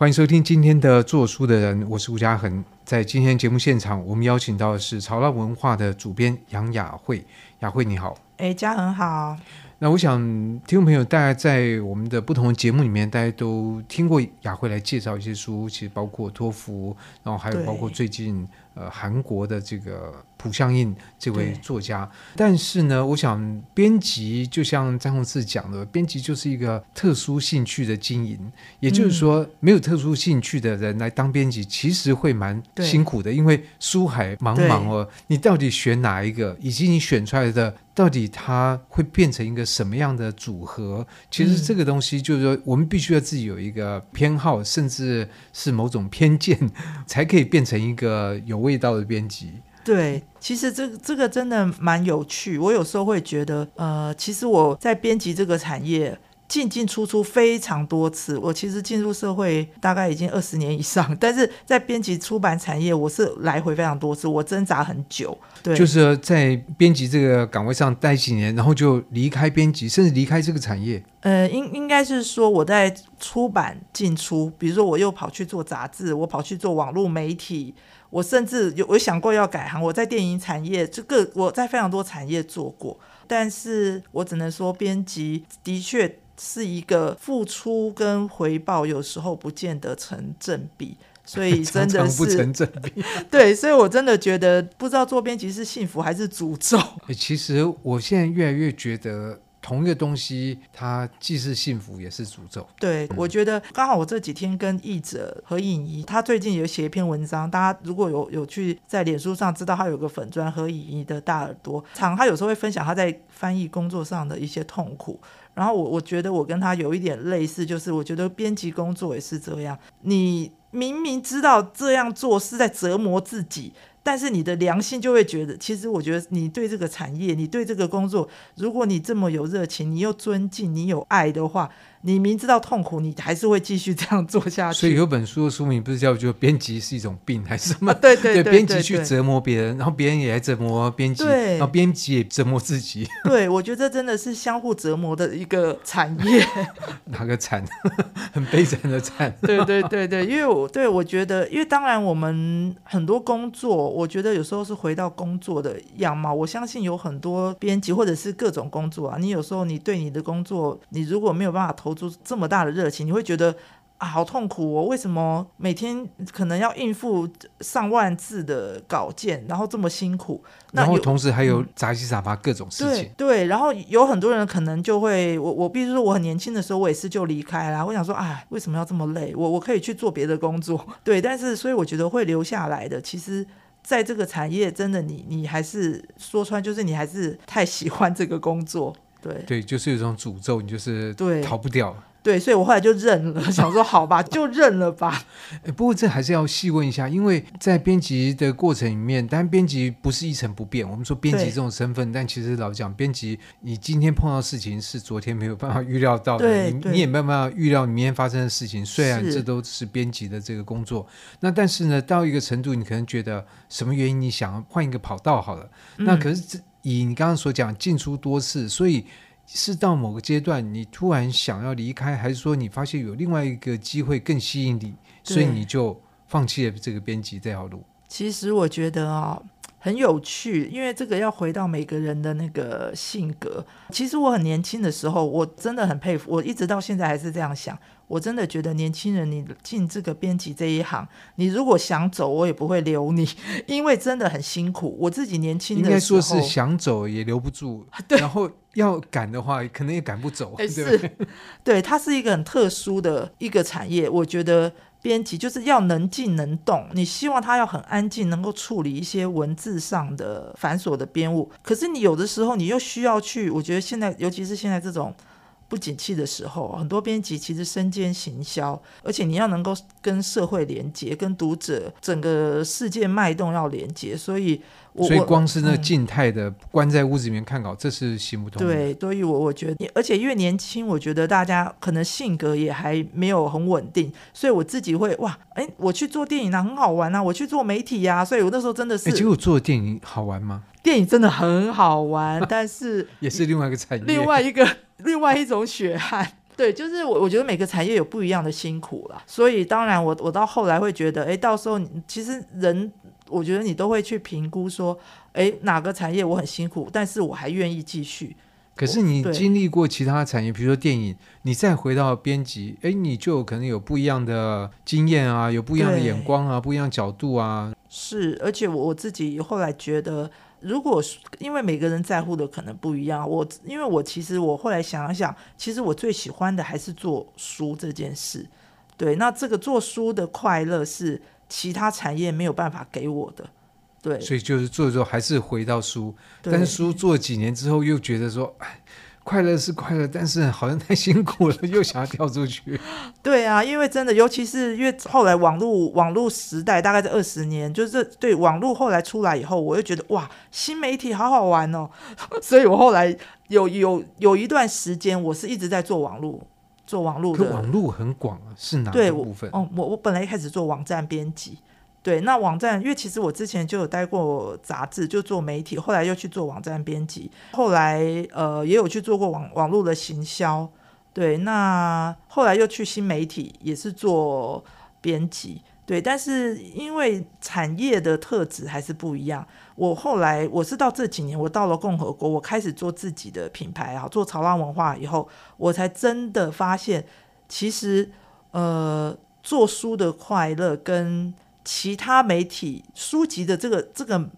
欢迎收听今天的做书的人，我是吴嘉恒。在今天节目现场，我们邀请到的是潮浪文化的主编杨雅慧。雅慧你好，哎，嘉恒好。那我想听众朋友大概在我们的不同的节目里面，大家都听过雅慧来介绍一些书，其实包括托福，然后还有包括最近。呃，韩国的这个朴相印这位作家，但是呢，我想编辑就像张宏志讲的，编辑就是一个特殊兴趣的经营，也就是说，嗯、没有特殊兴趣的人来当编辑，其实会蛮辛苦的，因为书海茫茫哦，你到底选哪一个，以及你选出来的到底它会变成一个什么样的组合？其实这个东西就是说，我们必须要自己有一个偏好，甚至是某种偏见，才可以变成一个有。味道的编辑，对，其实这个这个真的蛮有趣。我有时候会觉得，呃，其实我在编辑这个产业进进出出非常多次。我其实进入社会大概已经二十年以上，但是在编辑出版产业，我是来回非常多次，我挣扎很久。对，就是在编辑这个岗位上待几年，然后就离开编辑，甚至离开这个产业。呃，应应该是说我在出版进出，比如说我又跑去做杂志，我跑去做网络媒体。我甚至有我想过要改行，我在电影产业，这个我在非常多产业做过，但是我只能说，编辑的确是一个付出跟回报有时候不见得成正比，所以 真的是不成正比。对，所以我真的觉得不知道做编辑是幸福还是诅咒。其实我现在越来越觉得。同一个东西，它既是幸福也是诅咒。对，我觉得刚好我这几天跟译者何颖仪，她最近有写一篇文章，大家如果有有去在脸书上知道她有个粉专何颖仪的大耳朵，常她有时候会分享她在翻译工作上的一些痛苦。然后我我觉得我跟她有一点类似，就是我觉得编辑工作也是这样，你明明知道这样做是在折磨自己。但是你的良心就会觉得，其实我觉得你对这个产业，你对这个工作，如果你这么有热情，你又尊敬，你有爱的话。你明知道痛苦，你还是会继续这样做下去。所以有本书的书名不是叫就“编辑是一种病”还是什么？啊、对对对，对，编辑去折磨别人，然后别人也来折磨编辑，对，然后编辑也折磨自己。对，我觉得这真的是相互折磨的一个产业。哪个惨？很悲惨的惨。对对对对，因为我对我觉得，因为当然我们很多工作，我觉得有时候是回到工作的样貌。我相信有很多编辑或者是各种工作啊，你有时候你对你的工作，你如果没有办法投。投出这么大的热情，你会觉得啊，好痛苦哦！为什么每天可能要应付上万字的稿件，然后这么辛苦？然后同时还有杂七杂八各种事情。嗯、对，对，然后有很多人可能就会，我我比如说我很年轻的时候，我也是就离开了。我想说，哎，为什么要这么累？我我可以去做别的工作。对，但是所以我觉得会留下来的，其实在这个产业，真的你你还是说穿，就是你还是太喜欢这个工作。对对，就是有一种诅咒，你就是逃不掉。对，所以我后来就认了，想说好吧，就认了吧。不过这还是要细问一下，因为在编辑的过程里面，当然编辑不是一成不变。我们说编辑这种身份，但其实老讲编辑，你今天碰到事情是昨天没有办法预料到的，你你也没有办法预料你明天发生的事情。虽然这都是编辑的这个工作，那但是呢，到一个程度，你可能觉得什么原因，你想换一个跑道好了。嗯、那可是这。以你刚刚所讲，进出多次，所以是到某个阶段，你突然想要离开，还是说你发现有另外一个机会更吸引你，所以你就放弃了这个编辑这条路？其实我觉得啊、哦，很有趣，因为这个要回到每个人的那个性格。其实我很年轻的时候，我真的很佩服，我一直到现在还是这样想。我真的觉得年轻人，你进这个编辑这一行，你如果想走，我也不会留你，因为真的很辛苦。我自己年轻的时候，应该说是想走也留不住，然后要赶的话，可能也赶不走。对，是，对，它是一个很特殊的一个产业。我觉得编辑就是要能静能动，你希望他要很安静，能够处理一些文字上的繁琐的编务。可是你有的时候，你又需要去，我觉得现在，尤其是现在这种。不景气的时候，很多编辑其实身兼行销，而且你要能够跟社会连接，跟读者整个世界脉动要连接，所以我，所以光是那静态的、嗯、关在屋子里面看稿，这是行不通的。对，所以我我觉得，而且越年轻，我觉得大家可能性格也还没有很稳定，所以我自己会哇，哎，我去做电影啊，很好玩啊，我去做媒体呀、啊，所以我那时候真的是，结果做电影好玩吗？电影真的很好玩，但是也是另外一个产业，另外一个。另外一种血汗，对，就是我我觉得每个产业有不一样的辛苦啦，所以当然我我到后来会觉得，哎，到时候其实人，我觉得你都会去评估说，哎，哪个产业我很辛苦，但是我还愿意继续。可是你经历过其他产业，比如说电影，你再回到编辑，哎，你就可能有不一样的经验啊，有不一样的眼光啊，不一样角度啊。是，而且我我自己后来觉得，如果因为每个人在乎的可能不一样，我因为我其实我后来想一想，其实我最喜欢的还是做书这件事。对，那这个做书的快乐是其他产业没有办法给我的。对，所以就是做的时候还是回到书，但是书做几年之后又觉得说，哎，快乐是快乐，但是好像太辛苦了，又想要跳出去。对啊，因为真的，尤其是因为后来网络网络时代大概在二十年，就是对网络后来出来以后，我又觉得哇，新媒体好好玩哦，所以我后来有有有一段时间，我是一直在做网络，做网络的。可网络很广啊，是哪个部分？哦，我我本来一开始做网站编辑。对，那网站，因为其实我之前就有待过杂志，就做媒体，后来又去做网站编辑，后来呃也有去做过网网络的行销，对，那后来又去新媒体，也是做编辑，对，但是因为产业的特质还是不一样，我后来我是到这几年，我到了共和国，我开始做自己的品牌啊，做潮浪文化以后，我才真的发现，其实呃做书的快乐跟其他媒体书籍的这个这个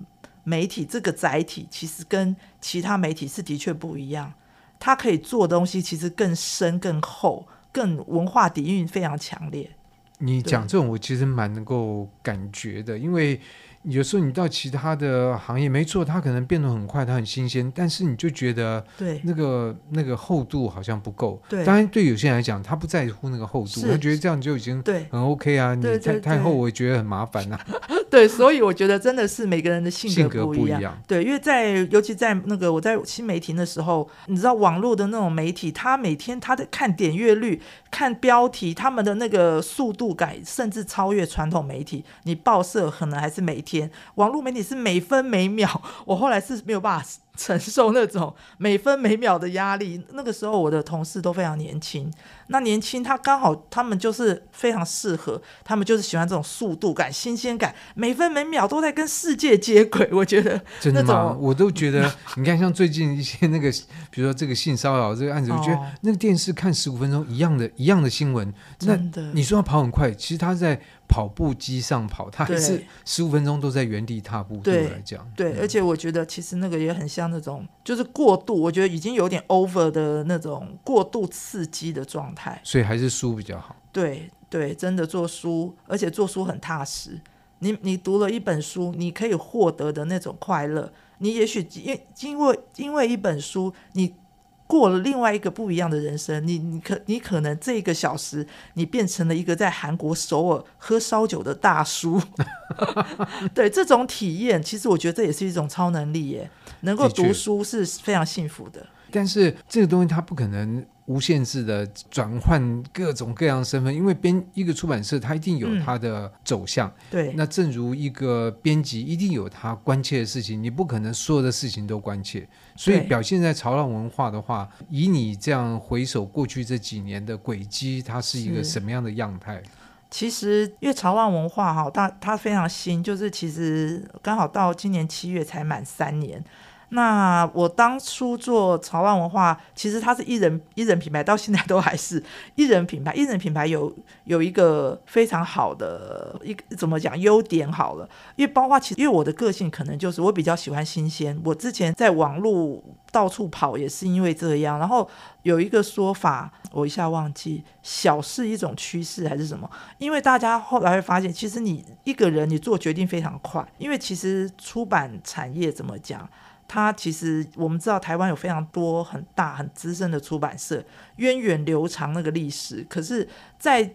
媒体这个载体，其实跟其他媒体是的确不一样。它可以做的东西其实更深、更厚、更文化底蕴非常强烈。你讲这种，我其实蛮能够感觉的，因为。有时候你到其他的行业，没错，它可能变得很快，它很新鲜，但是你就觉得，对那个那个厚度好像不够。对，当然对有些人来讲，他不在乎那个厚度，他觉得这样就已经对很 OK 啊。你太太厚，我觉得很麻烦呐。对，所以我觉得真的是每个人的性格不一样。对，因为在尤其在那个我在新媒体的时候，你知道网络的那种媒体，他每天他的看点阅率、看标题，他们的那个速度感甚至超越传统媒体。你报社可能还是每天。天，网络媒体是每分每秒，我后来是没有办法承受那种每分每秒的压力。那个时候我的同事都非常年轻，那年轻他刚好他们就是非常适合，他们就是喜欢这种速度感、新鲜感，每分每秒都在跟世界接轨。我觉得真的吗？我都觉得，你看像最近一些那个，比如说这个性骚扰这个案子，我觉得那个电视看十五分钟一样的一样的新闻，真的，你说他跑很快，其实他在。跑步机上跑，他还是十五分钟都在原地踏步。对我来讲，对，而且我觉得其实那个也很像那种，就是过度，我觉得已经有点 over 的那种过度刺激的状态。所以还是书比较好。对对，真的做书，而且做书很踏实。你你读了一本书，你可以获得的那种快乐，你也许因因为因为一本书，你。过了另外一个不一样的人生，你你可你可能这一个小时，你变成了一个在韩国首尔喝烧酒的大叔。对，这种体验，其实我觉得这也是一种超能力耶。能够读书是非常幸福的。但是这个东西它不可能。无限制的转换各种各样的身份，因为编一个出版社，它一定有它的走向。嗯、对，那正如一个编辑，一定有他关切的事情，你不可能所有的事情都关切。所以表现在潮浪文化的话，以你这样回首过去这几年的轨迹，它是一个什么样的样态？其实，因为潮浪文化哈，它它非常新，就是其实刚好到今年七月才满三年。那我当初做潮浪文化，其实它是一人一人品牌，到现在都还是一人品牌。一人品牌有有一个非常好的一怎么讲优点好了，因为包括其实因为我的个性可能就是我比较喜欢新鲜。我之前在网络到处跑也是因为这样。然后有一个说法，我一下忘记，小是一种趋势还是什么？因为大家后来会发现，其实你一个人你做决定非常快，因为其实出版产业怎么讲？它其实我们知道，台湾有非常多很大很资深的出版社，源远流长那个历史。可是，在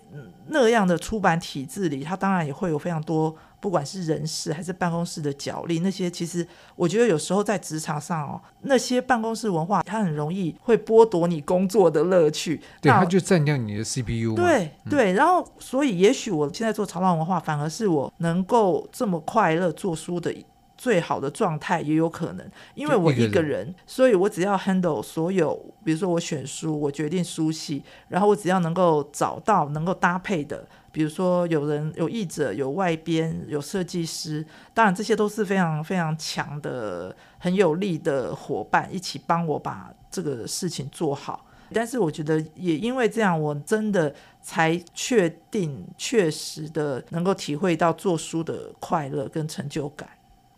那样的出版体制里，它当然也会有非常多，不管是人事还是办公室的角力。那些其实我觉得有时候在职场上哦，那些办公室文化，它很容易会剥夺你工作的乐趣。对，它就占掉你的 CPU。对对，然后所以也许我现在做潮浪文化，反而是我能够这么快乐做书的。最好的状态也有可能，因为我一个人，所以我只要 handle 所有，比如说我选书，我决定书系，然后我只要能够找到能够搭配的，比如说有人有译者、有外编、有设计师，当然这些都是非常非常强的、很有力的伙伴，一起帮我把这个事情做好。但是我觉得也因为这样，我真的才确定、确实的能够体会到做书的快乐跟成就感。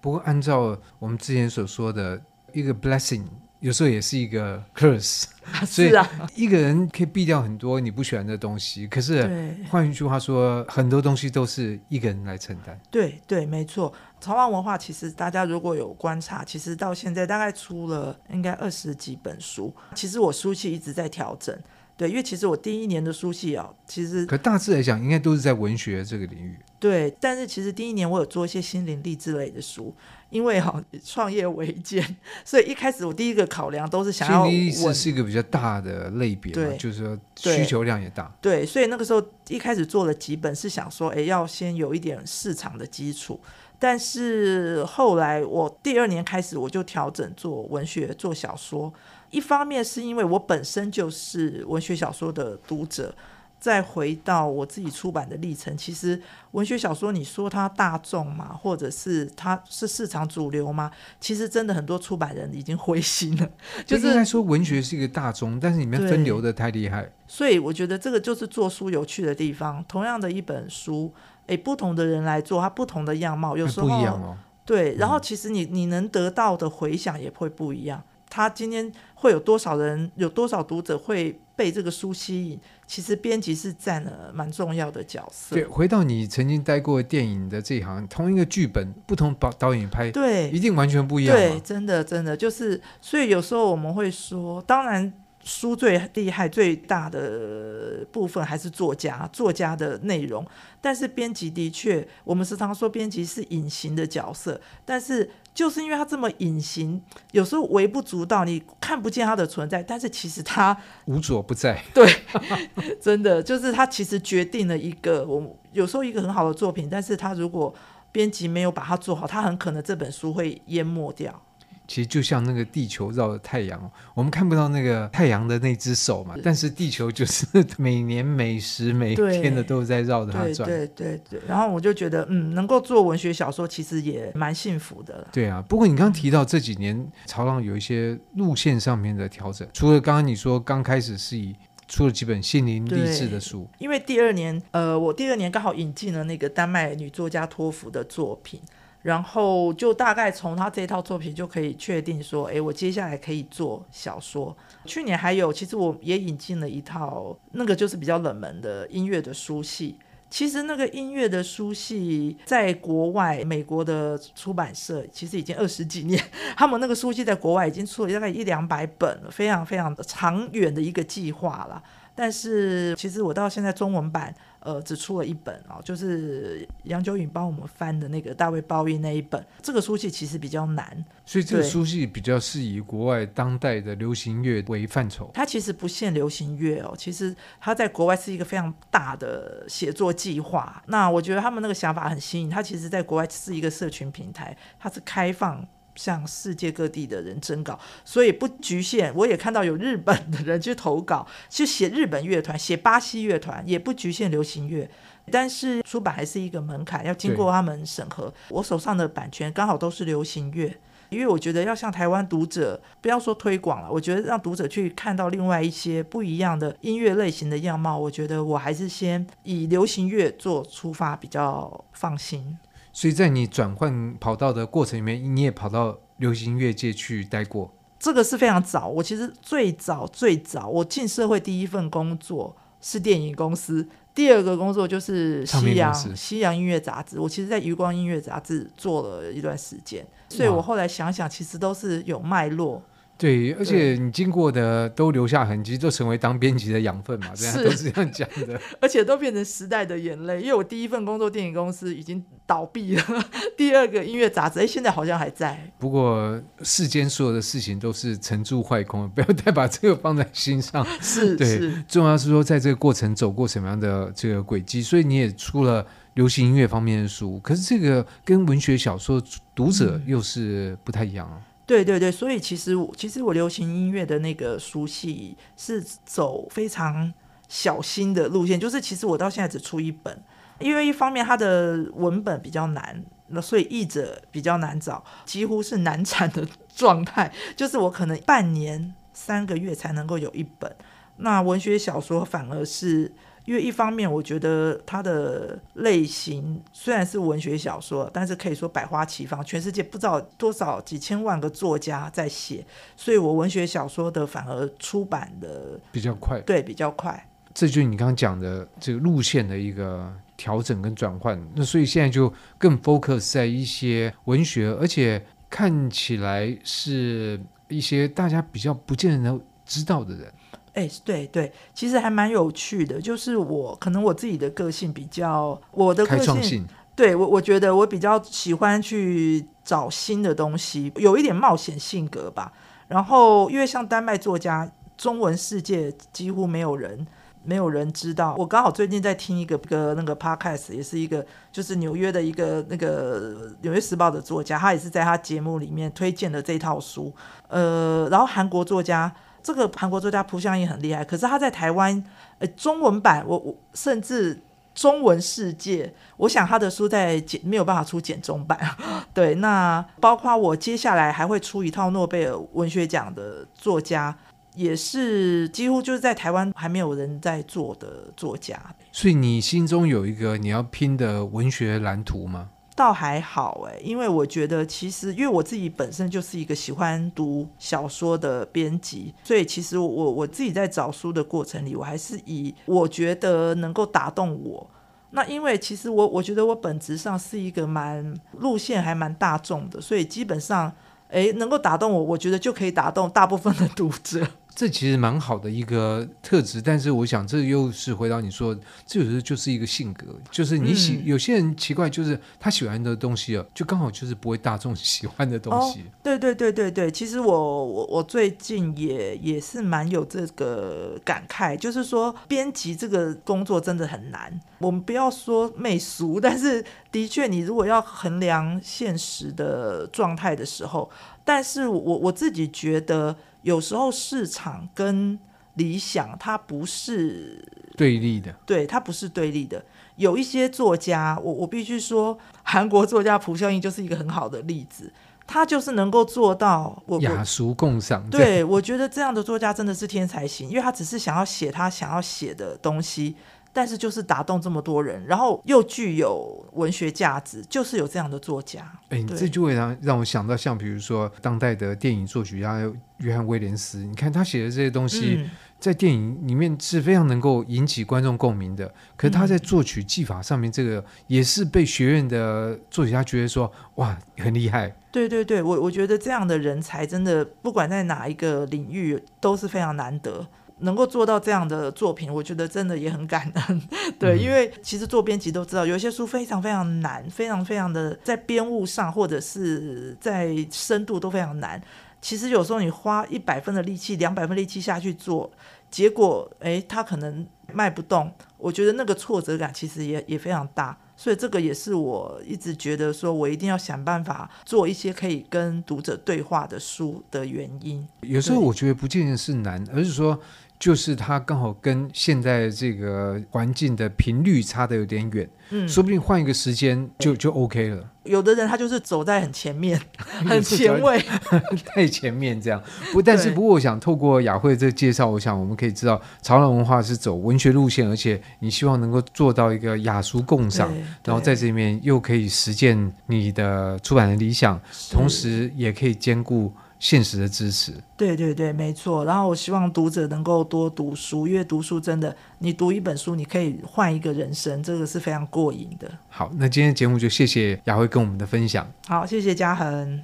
不过，按照我们之前所说的一个 blessing，有时候也是一个 curse。所以，一个人可以避掉很多你不喜欢的东西。可是，换一句话说，很多东西都是一个人来承担。对对，没错。潮玩文化其实大家如果有观察，其实到现在大概出了应该二十几本书。其实我书系一直在调整。对，因为其实我第一年的书系啊，其实可大致来讲，应该都是在文学这个领域。对，但是其实第一年我有做一些心灵励志类的书，因为哈创业维艰，所以一开始我第一个考量都是想要。励志是一个比较大的类别，对，就是说需求量也大。对，所以那个时候一开始做了几本，是想说，哎，要先有一点市场的基础。但是后来我第二年开始，我就调整做文学，做小说。一方面是因为我本身就是文学小说的读者，再回到我自己出版的历程，其实文学小说你说它大众嘛，或者是它是市场主流吗？其实真的很多出版人已经灰心了。就是应该说文学是一个大众，但是里面分流的太厉害。所以我觉得这个就是做书有趣的地方。同样的一本书，诶，不同的人来做，它不同的样貌，有时候不一样哦。对，然后其实你你能得到的回响也会不一样。他今天会有多少人，有多少读者会被这个书吸引？其实编辑是占了蛮重要的角色。对，回到你曾经待过电影的这一行，同一个剧本，不同导导演拍，对，一定完全不一样。对，真的真的就是，所以有时候我们会说，当然。书最厉害、最大的部分还是作家，作家的内容。但是编辑的确，我们时常说编辑是隐形的角色。但是就是因为他这么隐形，有时候微不足道，你看不见他的存在。但是其实他 无所不在。对，真的就是他其实决定了一个，我有时候一个很好的作品，但是他如果编辑没有把它做好，他很可能这本书会淹没掉。其实就像那个地球绕着太阳，我们看不到那个太阳的那只手嘛，但是地球就是每年每时每天的都在绕着它转。对对对对。然后我就觉得，嗯，能够做文学小说，其实也蛮幸福的了。对啊，不过你刚刚提到这几年潮浪有一些路线上面的调整，除了刚刚你说刚开始是以出了几本心灵励志的书，因为第二年，呃，我第二年刚好引进了那个丹麦女作家托福的作品。然后就大概从他这套作品就可以确定说，哎，我接下来可以做小说。去年还有，其实我也引进了一套，那个就是比较冷门的音乐的书系。其实那个音乐的书系在国外，美国的出版社其实已经二十几年，他们那个书系在国外已经出了大概一两百本了，非常非常的长远的一个计划了。但是其实我到现在中文版。呃，只出了一本啊，就是杨九颖帮我们翻的那个大卫鲍伊那一本。这个书系其实比较难，所以这个书系比较是以国外当代的流行乐为范畴。它其实不限流行乐哦，其实它在国外是一个非常大的写作计划。那我觉得他们那个想法很新颖，它其实在国外是一个社群平台，它是开放。向世界各地的人征稿，所以不局限。我也看到有日本的人去投稿，去写日本乐团，写巴西乐团，也不局限流行乐。但是出版还是一个门槛，要经过他们审核。我手上的版权刚好都是流行乐，因为我觉得要向台湾读者，不要说推广了，我觉得让读者去看到另外一些不一样的音乐类型的样貌，我觉得我还是先以流行乐做出发比较放心。所以在你转换跑道的过程里面，你也跑到流行音乐界去待过。这个是非常早。我其实最早最早，我进社会第一份工作是电影公司，第二个工作就是西洋西洋音乐杂志。我其实，在余光音乐杂志做了一段时间，所以我后来想想，其实都是有脉络。对，而且你经过的都留下痕迹，都成为当编辑的养分嘛，这样都是这样讲的。而且都变成时代的眼泪，因为我第一份工作电影公司已经倒闭了，第二个音乐杂志，哎，现在好像还在。不过世间所有的事情都是成住坏空，不要太把这个放在心上。是，对，是重要是说在这个过程走过什么样的这个轨迹，所以你也出了流行音乐方面的书，可是这个跟文学小说读者又是不太一样啊。对对对，所以其实我其实我流行音乐的那个书系是走非常小心的路线，就是其实我到现在只出一本，因为一方面它的文本比较难，那所以译者比较难找，几乎是难产的 状态，就是我可能半年三个月才能够有一本，那文学小说反而是。因为一方面，我觉得它的类型虽然是文学小说，但是可以说百花齐放，全世界不知道多少几千万个作家在写，所以我文学小说的反而出版的比较快，对，比较快。这就是你刚刚讲的这个路线的一个调整跟转换。那所以现在就更 focus 在一些文学，而且看起来是一些大家比较不见得能知道的人。哎，对对，其实还蛮有趣的。就是我可能我自己的个性比较，我的个性，性对我我觉得我比较喜欢去找新的东西，有一点冒险性格吧。然后因为像丹麦作家，中文世界几乎没有人没有人知道。我刚好最近在听一个个那个 podcast，也是一个就是纽约的一个那个纽约时报的作家，他也是在他节目里面推荐的这套书。呃，然后韩国作家。这个韩国作家朴相益很厉害，可是他在台湾，呃，中文版我我甚至中文世界，我想他的书在简没有办法出简中版。对，那包括我接下来还会出一套诺贝尔文学奖的作家，也是几乎就是在台湾还没有人在做的作家。所以你心中有一个你要拼的文学蓝图吗？倒还好哎，因为我觉得其实，因为我自己本身就是一个喜欢读小说的编辑，所以其实我我自己在找书的过程里，我还是以我觉得能够打动我。那因为其实我我觉得我本质上是一个蛮路线还蛮大众的，所以基本上诶能够打动我，我觉得就可以打动大部分的读者。这其实蛮好的一个特质，但是我想这又是回到你说，这有时候就是一个性格，就是你喜、嗯、有些人奇怪，就是他喜欢的东西啊，就刚好就是不会大众 喜欢的东西。哦、对对对对对，其实我我我最近也也是蛮有这个感慨，就是说编辑这个工作真的很难。我们不要说媚俗，但是的确，你如果要衡量现实的状态的时候，但是我我自己觉得。有时候市场跟理想它不是对立的，对，它不是对立的。有一些作家，我我必须说，韩国作家朴孝英就是一个很好的例子，他就是能够做到我雅俗共赏。对，我觉得这样的作家真的是天才型，因为他只是想要写他想要写的东西。但是就是打动这么多人，然后又具有文学价值，就是有这样的作家。哎，你这就会让让我想到，像比如说当代的电影作曲家约翰威廉斯，你看他写的这些东西，嗯、在电影里面是非常能够引起观众共鸣的。可是他在作曲技法上面，这个也是被学院的作曲家觉得说，哇，很厉害。对对对，我我觉得这样的人才真的不管在哪一个领域都是非常难得。能够做到这样的作品，我觉得真的也很感恩。对，嗯、因为其实做编辑都知道，有一些书非常非常难，非常非常的在编务上或者是在深度都非常难。其实有时候你花一百分的力气、两百分力气下去做，结果诶，他可能卖不动。我觉得那个挫折感其实也也非常大。所以这个也是我一直觉得说我一定要想办法做一些可以跟读者对话的书的原因。有时候我觉得不见得是难，而是说。就是它刚好跟现在这个环境的频率差的有点远，嗯，说不定换一个时间就就 OK 了。有的人他就是走在很前面，很前卫，太前面这样。不，但是不过我想透过雅慧这个介绍，我想我们可以知道，潮流文化是走文学路线，而且你希望能够做到一个雅俗共赏，然后在这里面又可以实践你的出版的理想，同时也可以兼顾。现实的支持，对对对，没错。然后我希望读者能够多读书，因为读书真的，你读一本书，你可以换一个人生，这个是非常过瘾的。好，那今天节目就谢谢雅慧跟我们的分享。好，谢谢嘉恒。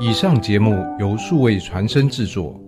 以上节目由数位传声制作。